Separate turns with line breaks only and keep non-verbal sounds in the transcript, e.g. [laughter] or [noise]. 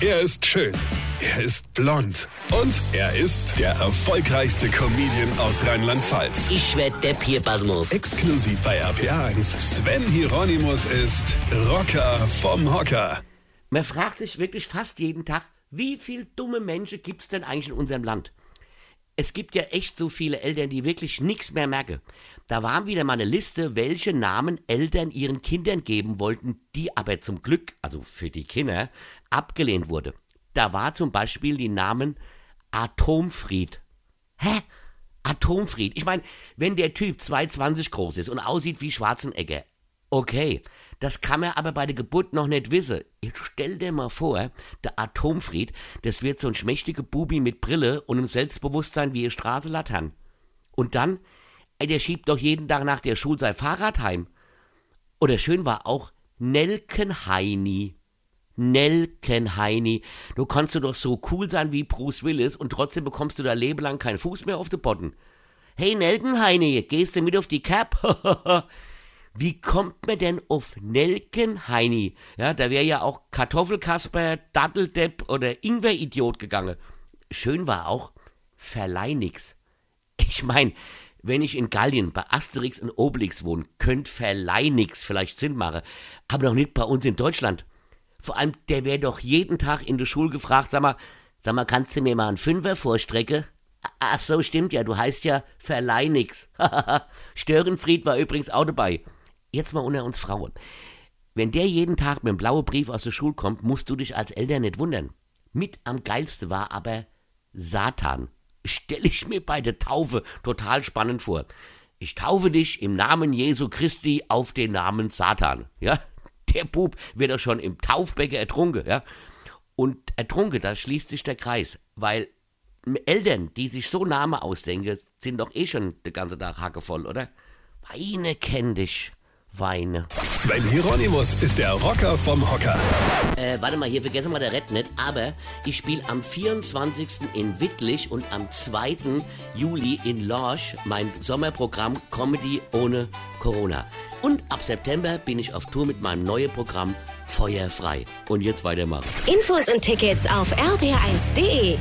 Er ist schön. Er ist blond. Und er ist der erfolgreichste Comedian aus Rheinland-Pfalz.
Ich werd der Pierpasmus.
Exklusiv bei RPA1. Sven Hieronymus ist Rocker vom Hocker.
Man fragt sich wirklich fast jeden Tag, wie viel dumme Menschen gibt's denn eigentlich in unserem Land? Es gibt ja echt so viele Eltern, die wirklich nichts mehr merken. Da war wieder mal eine Liste, welche Namen Eltern ihren Kindern geben wollten, die aber zum Glück, also für die Kinder, abgelehnt wurde. Da war zum Beispiel die Namen Atomfried. Hä? Atomfried. Ich meine, wenn der Typ 2,20 groß ist und aussieht wie Schwarzenegger, okay. Das kann man aber bei der Geburt noch nicht wissen. Jetzt stell dir mal vor, der Atomfried, das wird so ein schmächtiger Bubi mit Brille und einem Selbstbewusstsein wie eine Straße Lattern. Und dann, ey, der schiebt doch jeden Tag nach der Schule sein Fahrrad heim. Oder schön war auch Nelkenheini. Nelkenheini. Du kannst doch so cool sein wie Bruce Willis und trotzdem bekommst du da Leben lang keinen Fuß mehr auf den Boden. Hey Nelkenheini, gehst du mit auf die Cap? [laughs] Wie kommt man denn auf Nelkenheini? Ja, da wäre ja auch Kartoffelkasper, Datteldepp oder Ingwer-Idiot gegangen. Schön war auch Verleinix. Ich mein, wenn ich in Gallien bei Asterix und Obelix wohne, könnte Verleinix vielleicht Sinn machen, aber doch nicht bei uns in Deutschland. Vor allem, der wäre doch jeden Tag in der Schule gefragt, sag mal, sag mal, kannst du mir mal einen Fünfer vorstrecken? Ach so, stimmt ja, du heißt ja Verleinix. [laughs] Störenfried war übrigens auch dabei jetzt mal unter uns Frauen. Wenn der jeden Tag mit einem blauen Brief aus der Schule kommt, musst du dich als Eltern nicht wundern. Mit am geilste war aber Satan. Stell ich mir bei der Taufe total spannend vor. Ich taufe dich im Namen Jesu Christi auf den Namen Satan. Ja, [laughs] der Bub wird doch schon im Taufbecken ertrunken, ja. Und ertrunken, da schließt sich der Kreis, weil Eltern, die sich so Namen ausdenken, sind doch eh schon den ganzen Tag hackevoll, oder? Weine kenn dich weine.
Sven Hieronymus ist der Rocker vom Hocker.
Äh, warte mal, hier vergessen wir der Red nicht, aber ich spiele am 24. in Wittlich und am 2. Juli in Lorsch mein Sommerprogramm Comedy ohne Corona. Und ab September bin ich auf Tour mit meinem neuen Programm Feuerfrei. Und jetzt weitermachen.
Infos und Tickets auf rb1.de